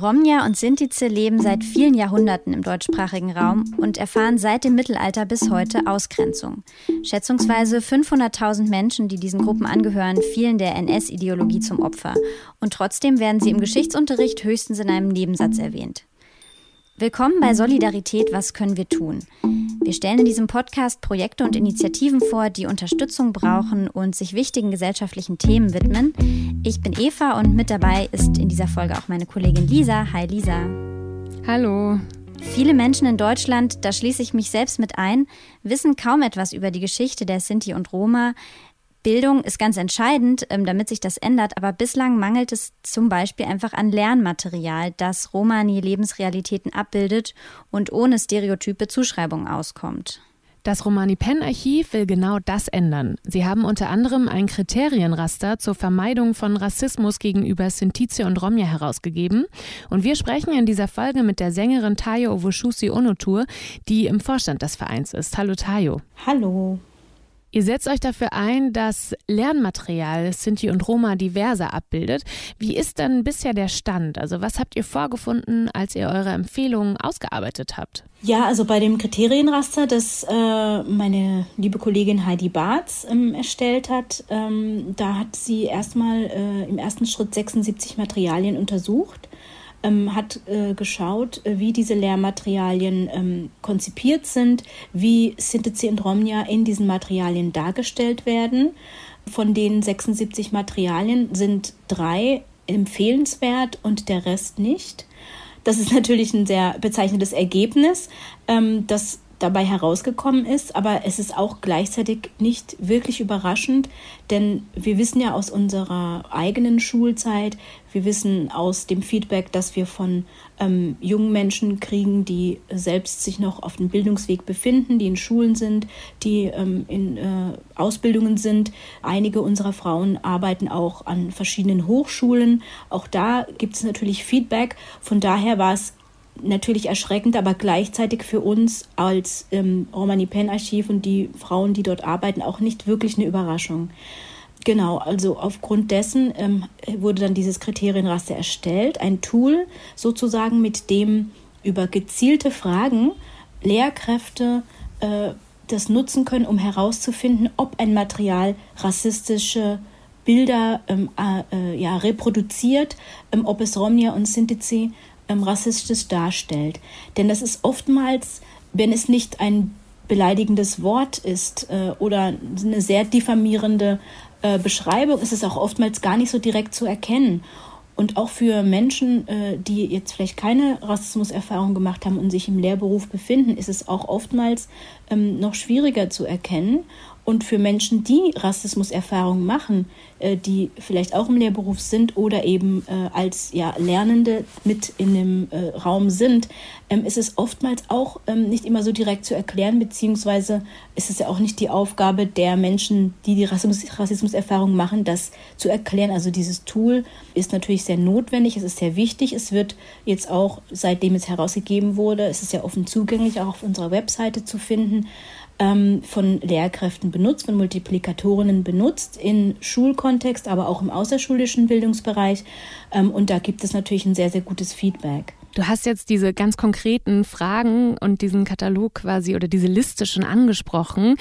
Romja und Sintize leben seit vielen Jahrhunderten im deutschsprachigen Raum und erfahren seit dem Mittelalter bis heute Ausgrenzung. Schätzungsweise 500.000 Menschen, die diesen Gruppen angehören, fielen der NS-Ideologie zum Opfer. Und trotzdem werden sie im Geschichtsunterricht höchstens in einem Nebensatz erwähnt. Willkommen bei Solidarität, was können wir tun? Wir stellen in diesem Podcast Projekte und Initiativen vor, die Unterstützung brauchen und sich wichtigen gesellschaftlichen Themen widmen. Ich bin Eva und mit dabei ist in dieser Folge auch meine Kollegin Lisa. Hi Lisa. Hallo. Viele Menschen in Deutschland, da schließe ich mich selbst mit ein, wissen kaum etwas über die Geschichte der Sinti und Roma. Bildung ist ganz entscheidend, ähm, damit sich das ändert, aber bislang mangelt es zum Beispiel einfach an Lernmaterial, das Romani-Lebensrealitäten abbildet und ohne stereotype Zuschreibungen auskommt. Das Romani Pen Archiv will genau das ändern. Sie haben unter anderem ein Kriterienraster zur Vermeidung von Rassismus gegenüber Sintize und Romja herausgegeben. Und wir sprechen in dieser Folge mit der Sängerin Tayo Owoshusi Onotur, die im Vorstand des Vereins ist. Hallo Tayo. Hallo. Ihr setzt euch dafür ein, dass Lernmaterial Sinti und Roma diverser abbildet. Wie ist denn bisher der Stand? Also was habt ihr vorgefunden, als ihr eure Empfehlungen ausgearbeitet habt? Ja, also bei dem Kriterienraster, das äh, meine liebe Kollegin Heidi Barth ähm, erstellt hat, ähm, da hat sie erstmal äh, im ersten Schritt 76 Materialien untersucht ähm, hat äh, geschaut, äh, wie diese Lehrmaterialien ähm, konzipiert sind, wie Sintizi und Romnia in diesen Materialien dargestellt werden. Von den 76 Materialien sind drei empfehlenswert und der Rest nicht. Das ist natürlich ein sehr bezeichnetes Ergebnis. Ähm, das dabei herausgekommen ist, aber es ist auch gleichzeitig nicht wirklich überraschend, denn wir wissen ja aus unserer eigenen Schulzeit, wir wissen aus dem Feedback, das wir von ähm, jungen Menschen kriegen, die selbst sich noch auf dem Bildungsweg befinden, die in Schulen sind, die ähm, in äh, Ausbildungen sind. Einige unserer Frauen arbeiten auch an verschiedenen Hochschulen. Auch da gibt es natürlich Feedback. Von daher war es natürlich erschreckend, aber gleichzeitig für uns als ähm, Romani Pen Archiv und die Frauen, die dort arbeiten, auch nicht wirklich eine Überraschung. Genau, also aufgrund dessen ähm, wurde dann dieses Kriterienraster erstellt, ein Tool sozusagen, mit dem über gezielte Fragen Lehrkräfte äh, das nutzen können, um herauszufinden, ob ein Material rassistische Bilder ähm, äh, ja, reproduziert, ähm, ob es Romnia und Sintizi ähm, rassistisch darstellt. Denn das ist oftmals, wenn es nicht ein beleidigendes Wort ist äh, oder eine sehr diffamierende äh, Beschreibung, ist es auch oftmals gar nicht so direkt zu erkennen. Und auch für Menschen, äh, die jetzt vielleicht keine Rassismuserfahrung gemacht haben und sich im Lehrberuf befinden, ist es auch oftmals ähm, noch schwieriger zu erkennen. Und für Menschen, die Rassismuserfahrungen machen, äh, die vielleicht auch im Lehrberuf sind oder eben äh, als ja, Lernende mit in dem äh, Raum sind, ähm, ist es oftmals auch ähm, nicht immer so direkt zu erklären, beziehungsweise ist es ja auch nicht die Aufgabe der Menschen, die die Rassismus, Rassismuserfahrung machen, das zu erklären. Also dieses Tool ist natürlich sehr notwendig, es ist sehr wichtig. Es wird jetzt auch, seitdem es herausgegeben wurde, es ist ja offen zugänglich, auch auf unserer Webseite zu finden ähm, von Lehrkräften benutzt, von Multiplikatorinnen benutzt, in Schulkontext, aber auch im außerschulischen Bildungsbereich. Ähm, und da gibt es natürlich ein sehr, sehr gutes Feedback. Du hast jetzt diese ganz konkreten Fragen und diesen Katalog quasi oder diese Liste schon angesprochen,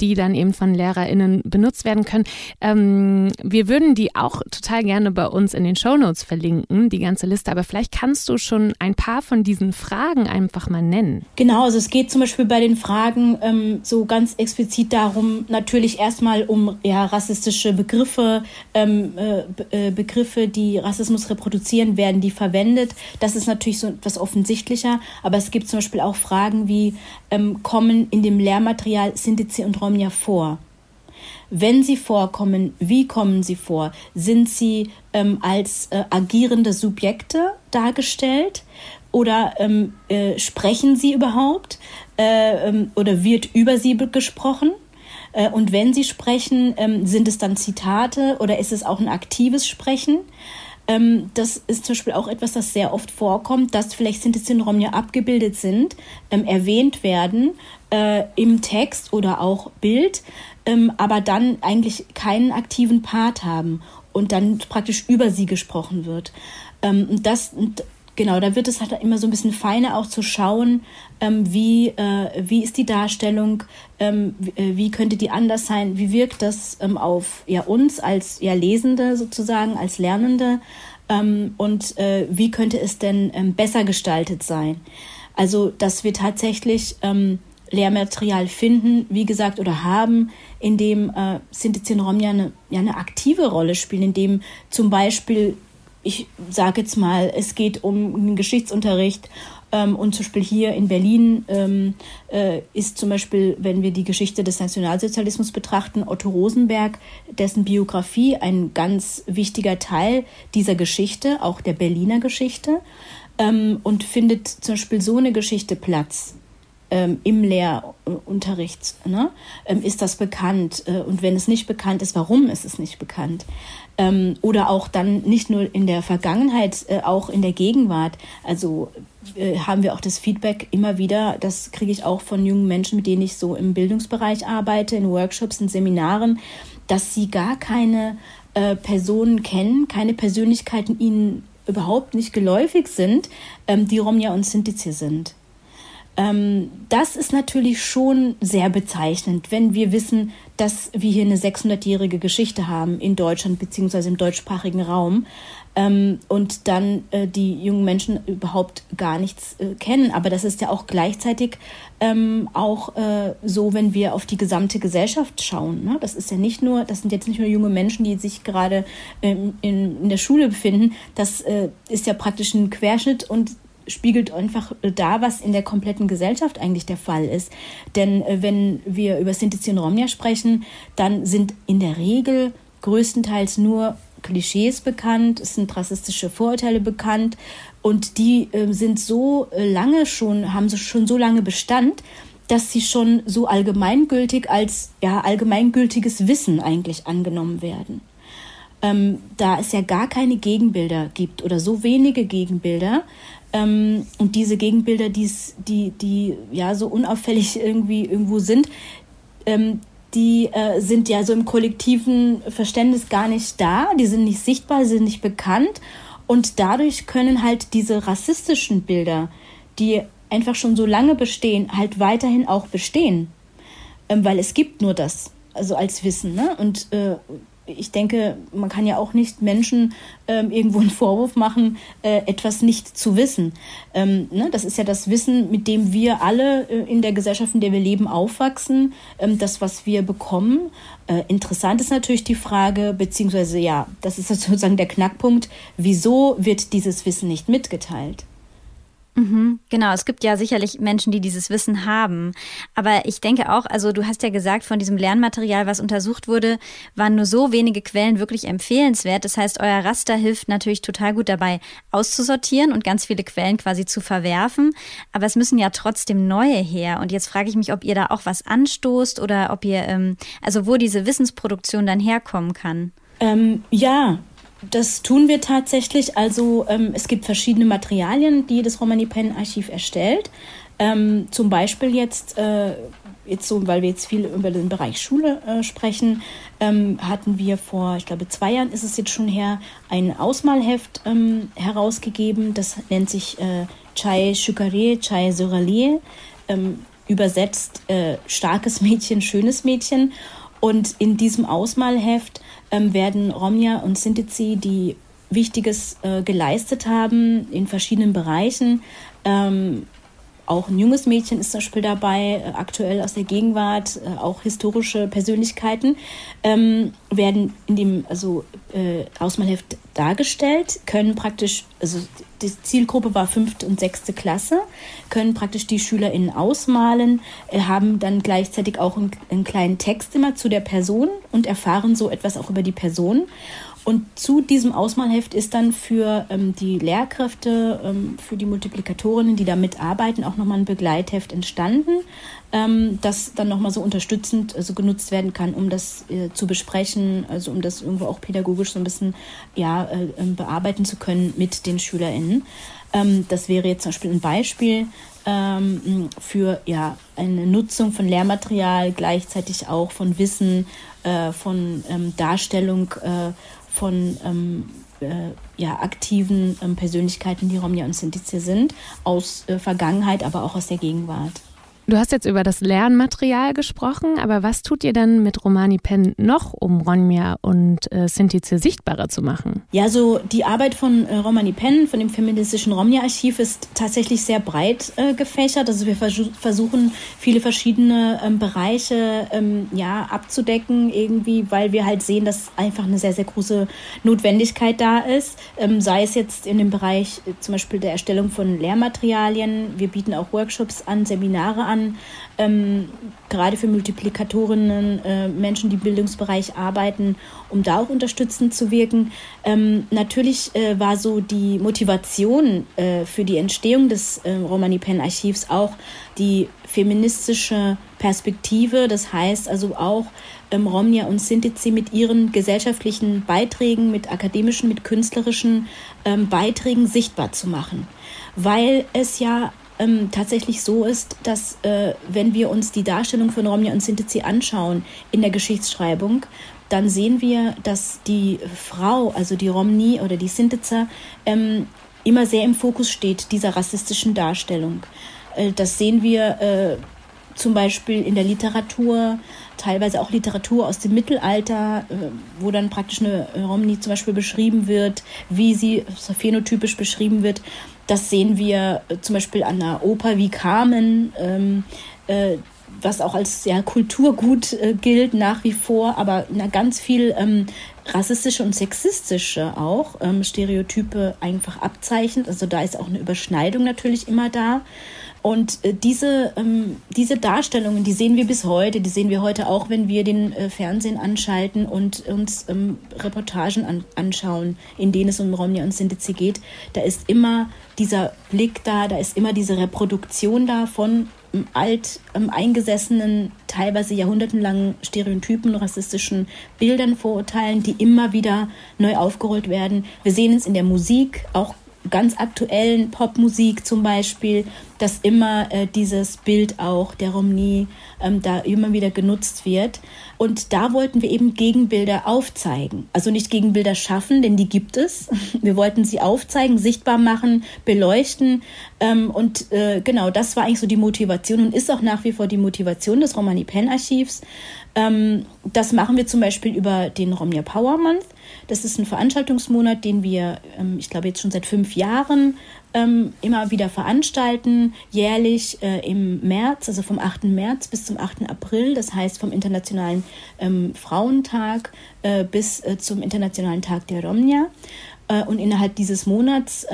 die dann eben von LehrerInnen benutzt werden können. Ähm, wir würden die auch total gerne bei uns in den Shownotes verlinken, die ganze Liste. Aber vielleicht kannst du schon ein paar von diesen Fragen einfach mal nennen. Genau, also es geht zum Beispiel bei den Fragen ähm, so ganz explizit darum, natürlich erstmal um ja, rassistische Begriffe, ähm, äh, äh Begriffe, die Rassismus reproduzieren, werden die verwendet. Das ist natürlich so etwas offensichtlicher, aber es gibt zum Beispiel auch Fragen wie, ähm, kommen in dem Lehrmaterial Sindizi und Romja vor? Wenn sie vorkommen, wie kommen sie vor? Sind sie ähm, als äh, agierende Subjekte dargestellt oder ähm, äh, sprechen sie überhaupt äh, ähm, oder wird über sie gesprochen? Äh, und wenn sie sprechen, ähm, sind es dann Zitate oder ist es auch ein aktives Sprechen? Ähm, das ist zum Beispiel auch etwas, das sehr oft vorkommt, dass vielleicht Synthesyndrom ja abgebildet sind, ähm, erwähnt werden äh, im Text oder auch Bild, ähm, aber dann eigentlich keinen aktiven Part haben und dann praktisch über sie gesprochen wird. Ähm, das genau, da wird es halt immer so ein bisschen feiner auch zu schauen, ähm, wie, äh, wie ist die Darstellung, ähm, wie, äh, wie, könnte die anders sein, wie wirkt das ähm, auf ja, uns als ja, Lesende sozusagen, als Lernende ähm, und äh, wie könnte es denn ähm, besser gestaltet sein. Also, dass wir tatsächlich ähm, Lehrmaterial finden, wie gesagt, oder haben, in dem äh, Sintetizen Rom ja eine, ja eine aktive Rolle spielen, in dem zum Beispiel ich sage jetzt mal, es geht um einen Geschichtsunterricht ähm, und zum Beispiel hier in Berlin ähm, äh, ist zum Beispiel, wenn wir die Geschichte des Nationalsozialismus betrachten, Otto Rosenberg, dessen Biografie ein ganz wichtiger Teil dieser Geschichte, auch der Berliner Geschichte, ähm, und findet zum Beispiel so eine Geschichte Platz ähm, im Lehrunterricht. Ne? Ähm, ist das bekannt? Äh, und wenn es nicht bekannt ist, warum ist es nicht bekannt? Ähm, oder auch dann nicht nur in der Vergangenheit, äh, auch in der Gegenwart. Also äh, haben wir auch das Feedback immer wieder, das kriege ich auch von jungen Menschen, mit denen ich so im Bildungsbereich arbeite, in Workshops, in Seminaren, dass sie gar keine äh, Personen kennen, keine Persönlichkeiten ihnen überhaupt nicht geläufig sind, ähm, die Romja und Sintize sind. Ähm, das ist natürlich schon sehr bezeichnend, wenn wir wissen, dass wir hier eine 600-jährige Geschichte haben in Deutschland beziehungsweise im deutschsprachigen Raum ähm, und dann äh, die jungen Menschen überhaupt gar nichts äh, kennen. Aber das ist ja auch gleichzeitig ähm, auch äh, so, wenn wir auf die gesamte Gesellschaft schauen. Ne? Das ist ja nicht nur, das sind jetzt nicht nur junge Menschen, die sich gerade ähm, in, in der Schule befinden. Das äh, ist ja praktisch ein Querschnitt und spiegelt einfach da, was in der kompletten Gesellschaft eigentlich der Fall ist. Denn äh, wenn wir über Sinti und Romja sprechen, dann sind in der Regel größtenteils nur Klischees bekannt, es sind rassistische Vorurteile bekannt und die äh, sind so äh, lange schon, haben sie schon so lange Bestand, dass sie schon so allgemeingültig als ja, allgemeingültiges Wissen eigentlich angenommen werden. Ähm, da es ja gar keine Gegenbilder gibt oder so wenige Gegenbilder, ähm, und diese Gegenbilder, die's, die, die ja so unauffällig irgendwie irgendwo sind, ähm, die äh, sind ja so im kollektiven Verständnis gar nicht da, die sind nicht sichtbar, sind nicht bekannt. Und dadurch können halt diese rassistischen Bilder, die einfach schon so lange bestehen, halt weiterhin auch bestehen. Ähm, weil es gibt nur das, also als Wissen. Ne? Und äh, ich denke, man kann ja auch nicht Menschen ähm, irgendwo einen Vorwurf machen, äh, etwas nicht zu wissen. Ähm, ne? Das ist ja das Wissen, mit dem wir alle äh, in der Gesellschaft, in der wir leben, aufwachsen, ähm, das, was wir bekommen. Äh, interessant ist natürlich die Frage, beziehungsweise ja, das ist sozusagen der Knackpunkt, wieso wird dieses Wissen nicht mitgeteilt? Mhm, genau, es gibt ja sicherlich Menschen, die dieses Wissen haben. Aber ich denke auch, also du hast ja gesagt, von diesem Lernmaterial, was untersucht wurde, waren nur so wenige Quellen wirklich empfehlenswert. Das heißt, euer Raster hilft natürlich total gut dabei, auszusortieren und ganz viele Quellen quasi zu verwerfen. Aber es müssen ja trotzdem neue her. Und jetzt frage ich mich, ob ihr da auch was anstoßt oder ob ihr, ähm, also wo diese Wissensproduktion dann herkommen kann. Ähm, ja, das tun wir tatsächlich. Also ähm, es gibt verschiedene Materialien, die das Romani Pen Archiv erstellt. Ähm, zum Beispiel jetzt, äh, jetzt so, weil wir jetzt viel über den Bereich Schule äh, sprechen, ähm, hatten wir vor, ich glaube, zwei Jahren ist es jetzt schon her, ein Ausmalheft ähm, herausgegeben. Das nennt sich äh, Chai Shukare, Chai Soralie, ähm, übersetzt äh, starkes Mädchen, schönes Mädchen. Und in diesem Ausmalheft ähm, werden Romja und Sintizi, die Wichtiges äh, geleistet haben in verschiedenen Bereichen, ähm, auch ein junges Mädchen ist zum Beispiel dabei, äh, aktuell aus der Gegenwart, äh, auch historische Persönlichkeiten ähm, werden in dem also äh, Ausmalheft dargestellt, können praktisch, also die Zielgruppe war fünfte und sechste Klasse, können praktisch die SchülerInnen ausmalen, äh, haben dann gleichzeitig auch einen, einen kleinen Text immer zu der Person und erfahren so etwas auch über die Person. Und zu diesem Ausmalheft ist dann für ähm, die Lehrkräfte, ähm, für die Multiplikatorinnen, die da mitarbeiten, auch nochmal ein Begleitheft entstanden, ähm, das dann nochmal so unterstützend also genutzt werden kann, um das äh, zu besprechen, also um das irgendwo auch pädagogisch so ein bisschen ja, äh, ähm, bearbeiten zu können mit den SchülerInnen. Ähm, das wäre jetzt zum Beispiel ein Beispiel ähm, für ja, eine Nutzung von Lehrmaterial, gleichzeitig auch von Wissen, äh, von Darstellung äh, von ähm, äh, ja, aktiven ähm, Persönlichkeiten, die Romja und Sintize sind, aus äh, Vergangenheit, aber auch aus der Gegenwart. Du hast jetzt über das Lernmaterial gesprochen, aber was tut ihr dann mit Romani Pen noch, um Ronja und äh, Sintize sichtbarer zu machen? Ja, so die Arbeit von äh, Romani Pen, von dem feministischen Romja-Archiv, ist tatsächlich sehr breit äh, gefächert. Also wir vers versuchen viele verschiedene ähm, Bereiche ähm, ja, abzudecken, irgendwie, weil wir halt sehen, dass einfach eine sehr, sehr große Notwendigkeit da ist. Ähm, sei es jetzt in dem Bereich äh, zum Beispiel der Erstellung von Lehrmaterialien. Wir bieten auch Workshops an, Seminare an an, ähm, gerade für Multiplikatorinnen, äh, Menschen, die im Bildungsbereich arbeiten, um da auch unterstützend zu wirken. Ähm, natürlich äh, war so die Motivation äh, für die Entstehung des äh, Romani Pen Archivs auch die feministische Perspektive. Das heißt also auch ähm, Romja und Sintizi mit ihren gesellschaftlichen Beiträgen, mit akademischen, mit künstlerischen ähm, Beiträgen sichtbar zu machen. Weil es ja ähm, tatsächlich so ist, dass äh, wenn wir uns die Darstellung von Romja und Sintizi anschauen in der Geschichtsschreibung, dann sehen wir, dass die Frau, also die Romni oder die Sintizer, ähm, immer sehr im Fokus steht dieser rassistischen Darstellung. Äh, das sehen wir äh, zum Beispiel in der Literatur, teilweise auch Literatur aus dem Mittelalter, äh, wo dann praktisch eine Romni zum Beispiel beschrieben wird, wie sie phänotypisch beschrieben wird. Das sehen wir äh, zum Beispiel an einer Oper wie Carmen, ähm, äh, was auch als ja, Kulturgut äh, gilt nach wie vor, aber na, ganz viel ähm, rassistische und sexistische auch ähm, Stereotype einfach abzeichnet. Also da ist auch eine Überschneidung natürlich immer da. Und äh, diese, ähm, diese Darstellungen, die sehen wir bis heute, die sehen wir heute auch, wenn wir den äh, Fernsehen anschalten und uns ähm, Reportagen an, anschauen, in denen es um Romja und Sintize geht. Da ist immer dieser Blick da, da ist immer diese Reproduktion da von ähm, alt ähm, eingesessenen, teilweise jahrhundertelangen Stereotypen, rassistischen Bildern, Vorurteilen, die immer wieder neu aufgerollt werden. Wir sehen es in der Musik, auch ganz aktuellen Popmusik zum Beispiel, dass immer äh, dieses Bild auch der Romney ähm, da immer wieder genutzt wird. Und da wollten wir eben Gegenbilder aufzeigen. Also nicht Gegenbilder schaffen, denn die gibt es. Wir wollten sie aufzeigen, sichtbar machen, beleuchten. Ähm, und äh, genau, das war eigentlich so die Motivation und ist auch nach wie vor die Motivation des Romani Pen Archivs. Ähm, das machen wir zum Beispiel über den Romnia Power Month. Das ist ein Veranstaltungsmonat, den wir, ähm, ich glaube, jetzt schon seit fünf Jahren ähm, immer wieder veranstalten, jährlich äh, im März, also vom 8. März bis zum 8. April, das heißt vom Internationalen ähm, Frauentag äh, bis äh, zum Internationalen Tag der Romnia. Und innerhalb dieses Monats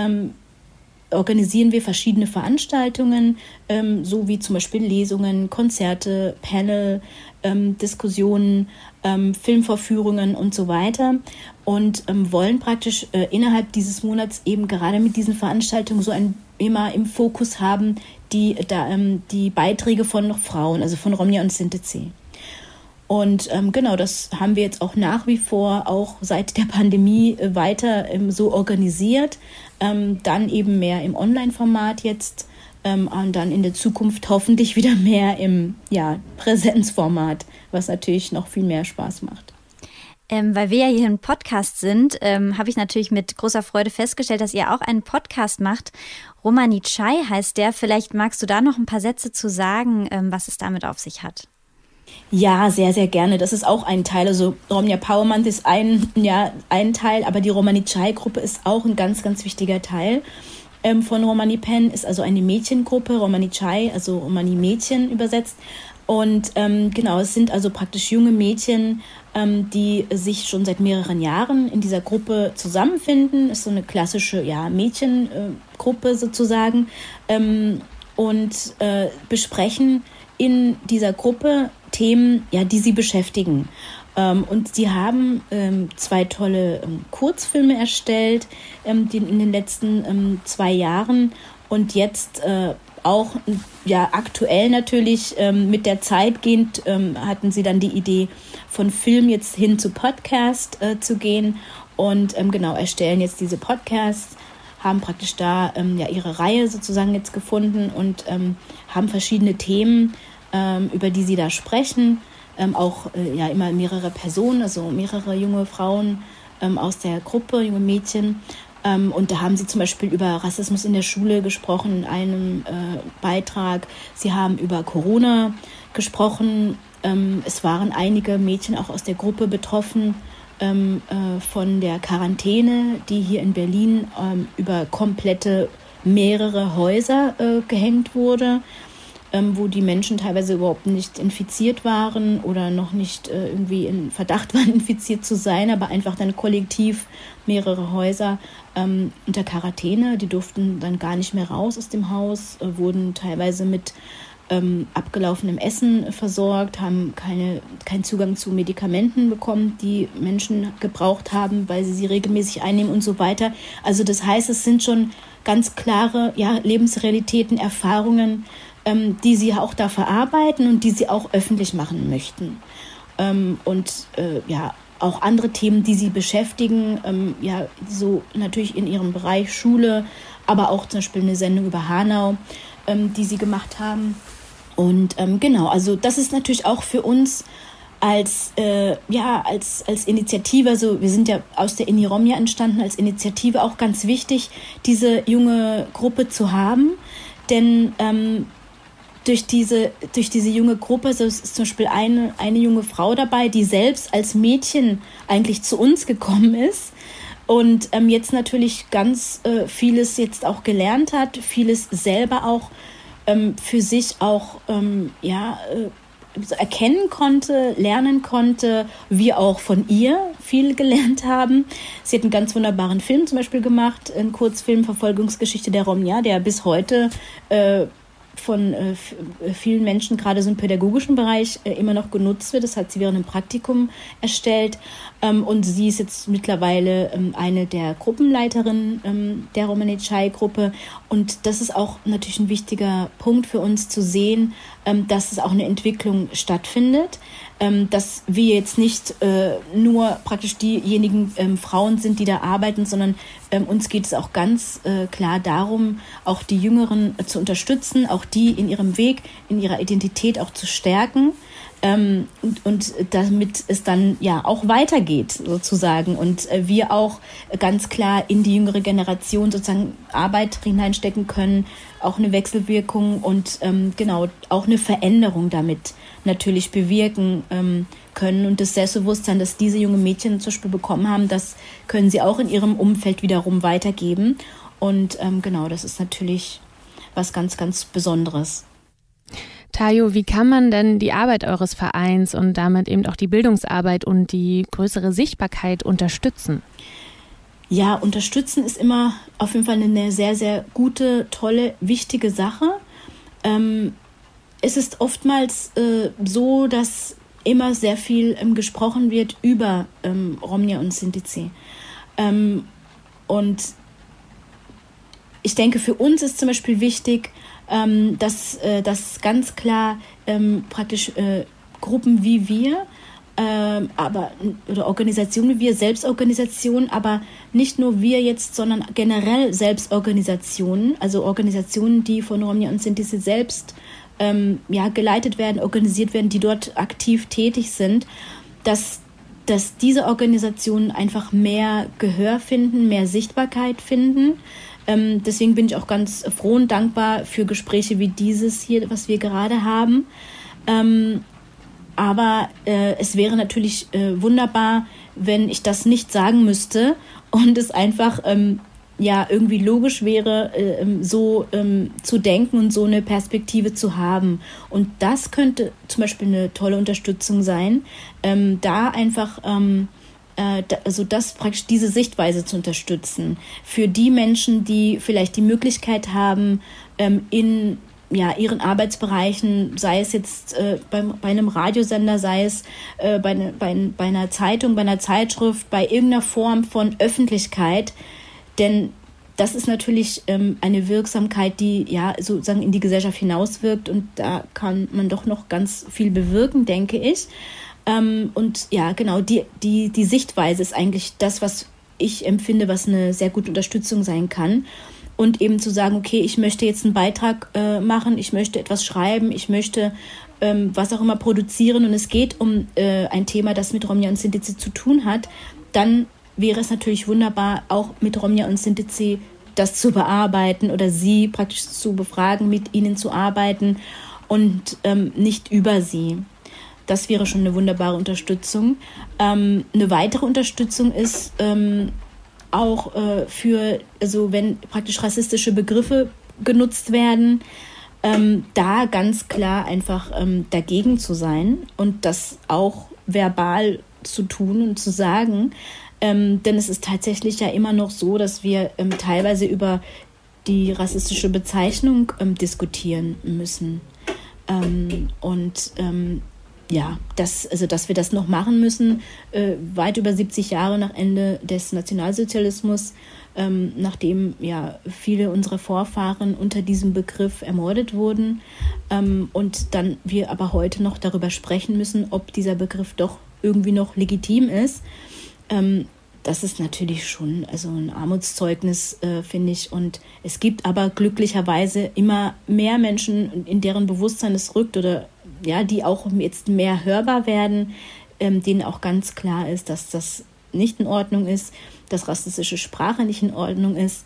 organisieren wir verschiedene Veranstaltungen, ähm, so wie zum Beispiel Lesungen, Konzerte, Panel, ähm, Diskussionen, ähm, Filmvorführungen und so weiter und ähm, wollen praktisch äh, innerhalb dieses Monats eben gerade mit diesen Veranstaltungen so ein immer im Fokus haben die, da, ähm, die Beiträge von Frauen, also von Romja und Sintize. Und ähm, genau, das haben wir jetzt auch nach wie vor, auch seit der Pandemie, äh, weiter ähm, so organisiert. Ähm, dann eben mehr im Online-Format jetzt ähm, und dann in der Zukunft hoffentlich wieder mehr im ja, Präsenzformat, was natürlich noch viel mehr Spaß macht. Ähm, weil wir ja hier im Podcast sind, ähm, habe ich natürlich mit großer Freude festgestellt, dass ihr auch einen Podcast macht. Romani Chai heißt der. Vielleicht magst du da noch ein paar Sätze zu sagen, ähm, was es damit auf sich hat. Ja, sehr, sehr gerne. Das ist auch ein Teil. Also Romja Powermann ist ein, ja, ein Teil, aber die Romani Chai Gruppe ist auch ein ganz, ganz wichtiger Teil ähm, von Romani Pen, ist also eine Mädchengruppe, Romani Chai, also Romani Mädchen übersetzt. Und ähm, genau, es sind also praktisch junge Mädchen, ähm, die sich schon seit mehreren Jahren in dieser Gruppe zusammenfinden. Ist so eine klassische ja, Mädchengruppe sozusagen. Ähm, und äh, besprechen in dieser Gruppe Themen, ja, die sie beschäftigen. Ähm, und sie haben ähm, zwei tolle ähm, Kurzfilme erstellt ähm, in den letzten ähm, zwei Jahren und jetzt äh, auch ja aktuell natürlich ähm, mit der Zeit gehend hatten sie dann die Idee von Film jetzt hin zu Podcast äh, zu gehen und genau erstellen jetzt diese Podcasts haben praktisch da ja ihre Reihe sozusagen jetzt gefunden und haben verschiedene Themen über die sie da sprechen ähm, auch äh, ja immer mehrere Personen, also mehrere junge Frauen ähm, aus der Gruppe, junge Mädchen. Ähm, und da haben sie zum Beispiel über Rassismus in der Schule gesprochen in einem äh, Beitrag. Sie haben über Corona gesprochen. Ähm, es waren einige Mädchen auch aus der Gruppe betroffen ähm, äh, von der Quarantäne, die hier in Berlin ähm, über komplette mehrere Häuser gehängt wurde ähm, wo die Menschen teilweise überhaupt nicht infiziert waren oder noch nicht äh, irgendwie in Verdacht waren, infiziert zu sein, aber einfach dann kollektiv mehrere Häuser ähm, unter Quarantäne. Die durften dann gar nicht mehr raus aus dem Haus, äh, wurden teilweise mit ähm, abgelaufenem Essen versorgt, haben keine, keinen Zugang zu Medikamenten bekommen, die Menschen gebraucht haben, weil sie sie regelmäßig einnehmen und so weiter. Also das heißt, es sind schon ganz klare ja, Lebensrealitäten, Erfahrungen, ähm, die sie auch da verarbeiten und die sie auch öffentlich machen möchten. Ähm, und äh, ja, auch andere Themen, die sie beschäftigen, ähm, ja, so natürlich in ihrem Bereich Schule, aber auch zum Beispiel eine Sendung über Hanau, ähm, die sie gemacht haben. Und ähm, genau, also das ist natürlich auch für uns als, äh, ja, als, als Initiative, also wir sind ja aus der Iniromia entstanden, als Initiative auch ganz wichtig, diese junge Gruppe zu haben. Denn ähm, durch diese, durch diese junge Gruppe, so ist zum Beispiel eine, eine junge Frau dabei, die selbst als Mädchen eigentlich zu uns gekommen ist und ähm, jetzt natürlich ganz äh, vieles jetzt auch gelernt hat, vieles selber auch ähm, für sich auch ähm, ja, äh, erkennen konnte, lernen konnte, wir auch von ihr viel gelernt haben. Sie hat einen ganz wunderbaren Film zum Beispiel gemacht, einen Kurzfilm Verfolgungsgeschichte der Romja, der bis heute äh, von äh, äh, vielen Menschen, gerade so im pädagogischen Bereich, äh, immer noch genutzt wird. Das hat sie während einem Praktikum erstellt. Ähm, und sie ist jetzt mittlerweile ähm, eine der Gruppenleiterinnen ähm, der Romanitschai-Gruppe. Und das ist auch natürlich ein wichtiger Punkt für uns zu sehen, dass es auch eine Entwicklung stattfindet ähm, dass wir jetzt nicht äh, nur praktisch diejenigen ähm, Frauen sind, die da arbeiten, sondern ähm, uns geht es auch ganz äh, klar darum, auch die Jüngeren äh, zu unterstützen, auch die in ihrem Weg, in ihrer Identität auch zu stärken. Ähm, und, und damit es dann ja auch weitergeht sozusagen und äh, wir auch ganz klar in die jüngere Generation sozusagen Arbeit hineinstecken können, auch eine Wechselwirkung und ähm, genau auch eine Veränderung damit natürlich bewirken ähm, können. Und das Selbstbewusstsein, das diese jungen Mädchen zum Beispiel bekommen haben, das können sie auch in ihrem Umfeld wiederum weitergeben. Und ähm, genau, das ist natürlich was ganz, ganz Besonderes. Tayo, wie kann man denn die Arbeit eures Vereins und damit eben auch die Bildungsarbeit und die größere Sichtbarkeit unterstützen? Ja, unterstützen ist immer auf jeden Fall eine sehr, sehr gute, tolle, wichtige Sache. Ähm, es ist oftmals äh, so, dass immer sehr viel ähm, gesprochen wird über ähm, Romnia und Sintizi. Ähm, und ich denke, für uns ist zum Beispiel wichtig, ähm, dass, äh, dass ganz klar ähm, praktisch äh, Gruppen wie wir, ähm, aber oder Organisationen wie wir, Selbstorganisationen, aber nicht nur wir jetzt, sondern generell Selbstorganisationen, also Organisationen, die von Romnia und Sinti selbst ähm, ja, geleitet werden, organisiert werden, die dort aktiv tätig sind, dass, dass diese Organisationen einfach mehr Gehör finden, mehr Sichtbarkeit finden. Ähm, deswegen bin ich auch ganz froh und dankbar für Gespräche wie dieses hier, was wir gerade haben. Ähm, aber äh, es wäre natürlich äh, wunderbar, wenn ich das nicht sagen müsste und es einfach ähm, ja irgendwie logisch wäre, äh, ähm, so ähm, zu denken und so eine Perspektive zu haben. Und das könnte zum Beispiel eine tolle Unterstützung sein, ähm, da einfach ähm, äh, also das praktisch diese Sichtweise zu unterstützen für die Menschen, die vielleicht die Möglichkeit haben, ähm, in ja, ihren Arbeitsbereichen, sei es jetzt äh, beim, bei einem Radiosender, sei es äh, bei, ne, bei, bei einer Zeitung, bei einer Zeitschrift, bei irgendeiner Form von Öffentlichkeit, denn das ist natürlich ähm, eine Wirksamkeit, die ja sozusagen in die Gesellschaft hinauswirkt und da kann man doch noch ganz viel bewirken, denke ich. Ähm, und ja, genau, die, die, die Sichtweise ist eigentlich das, was ich empfinde, was eine sehr gute Unterstützung sein kann. Und eben zu sagen, okay, ich möchte jetzt einen Beitrag äh, machen, ich möchte etwas schreiben, ich möchte ähm, was auch immer produzieren und es geht um äh, ein Thema, das mit Romja und Sintize zu tun hat, dann wäre es natürlich wunderbar, auch mit Romja und Sintizi das zu bearbeiten oder sie praktisch zu befragen, mit ihnen zu arbeiten und ähm, nicht über sie. Das wäre schon eine wunderbare Unterstützung. Ähm, eine weitere Unterstützung ist ähm, auch äh, für, also wenn praktisch rassistische Begriffe genutzt werden, ähm, da ganz klar einfach ähm, dagegen zu sein und das auch verbal zu tun und zu sagen. Ähm, denn es ist tatsächlich ja immer noch so, dass wir ähm, teilweise über die rassistische Bezeichnung ähm, diskutieren müssen. Ähm, und ähm, ja, das, also dass wir das noch machen müssen, äh, weit über 70 Jahre nach Ende des Nationalsozialismus, ähm, nachdem ja viele unserer Vorfahren unter diesem Begriff ermordet wurden ähm, und dann wir aber heute noch darüber sprechen müssen, ob dieser Begriff doch irgendwie noch legitim ist. Ähm, das ist natürlich schon also ein Armutszeugnis, äh, finde ich. Und es gibt aber glücklicherweise immer mehr Menschen, in deren Bewusstsein es rückt oder ja, die auch jetzt mehr hörbar werden, ähm, denen auch ganz klar ist, dass das nicht in Ordnung ist, dass rassistische Sprache nicht in Ordnung ist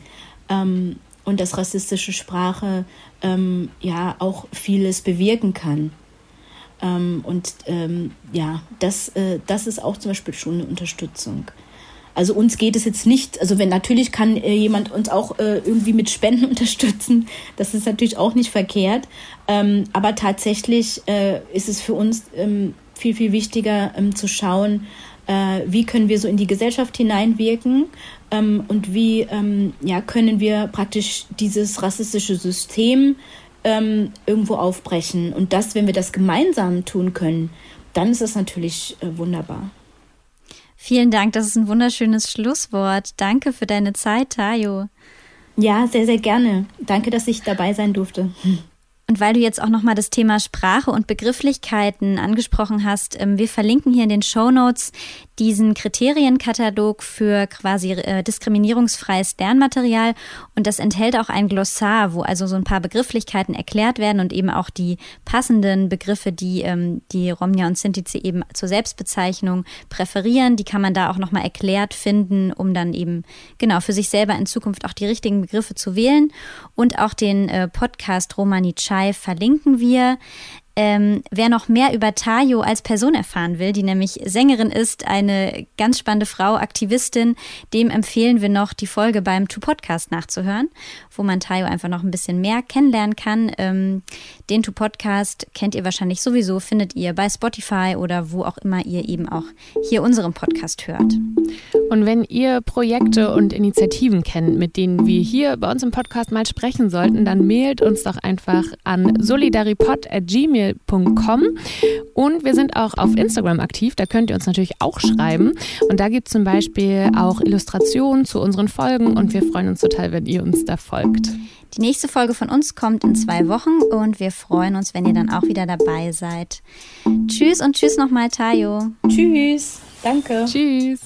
ähm, und dass rassistische Sprache ähm, ja auch vieles bewirken kann. Ähm, und ähm, ja, das, äh, das ist auch zum Beispiel schon eine Unterstützung. Also uns geht es jetzt nicht, also wenn natürlich kann äh, jemand uns auch äh, irgendwie mit Spenden unterstützen, das ist natürlich auch nicht verkehrt. Ähm, aber tatsächlich äh, ist es für uns ähm, viel, viel wichtiger ähm, zu schauen, äh, wie können wir so in die Gesellschaft hineinwirken ähm, und wie ähm, ja, können wir praktisch dieses rassistische System ähm, irgendwo aufbrechen. Und das, wenn wir das gemeinsam tun können, dann ist das natürlich äh, wunderbar. Vielen Dank, das ist ein wunderschönes Schlusswort. Danke für deine Zeit, Tayo. Ja, sehr, sehr gerne. Danke, dass ich dabei sein durfte. Und weil du jetzt auch nochmal das Thema Sprache und Begrifflichkeiten angesprochen hast, ähm, wir verlinken hier in den Show Notes diesen Kriterienkatalog für quasi äh, diskriminierungsfreies Lernmaterial und das enthält auch ein Glossar, wo also so ein paar Begrifflichkeiten erklärt werden und eben auch die passenden Begriffe, die ähm, die Romja und Sintize eben zur Selbstbezeichnung präferieren, die kann man da auch nochmal erklärt finden, um dann eben genau für sich selber in Zukunft auch die richtigen Begriffe zu wählen und auch den äh, Podcast Romani Chai verlinken wir. Ähm, wer noch mehr über Tayo als Person erfahren will, die nämlich Sängerin ist, eine ganz spannende Frau, Aktivistin, dem empfehlen wir noch die Folge beim To Podcast nachzuhören, wo man Tayo einfach noch ein bisschen mehr kennenlernen kann. Ähm, den To Podcast kennt ihr wahrscheinlich sowieso, findet ihr bei Spotify oder wo auch immer ihr eben auch hier unseren Podcast hört. Und wenn ihr Projekte und Initiativen kennt, mit denen wir hier bei uns im Podcast mal sprechen sollten, dann mailt uns doch einfach an solidaripod.gmail.com. Und wir sind auch auf Instagram aktiv, da könnt ihr uns natürlich auch schreiben. Und da gibt es zum Beispiel auch Illustrationen zu unseren Folgen und wir freuen uns total, wenn ihr uns da folgt. Die nächste Folge von uns kommt in zwei Wochen und wir freuen uns, wenn ihr dann auch wieder dabei seid. Tschüss und tschüss nochmal, Tayo. Tschüss. Danke. Tschüss.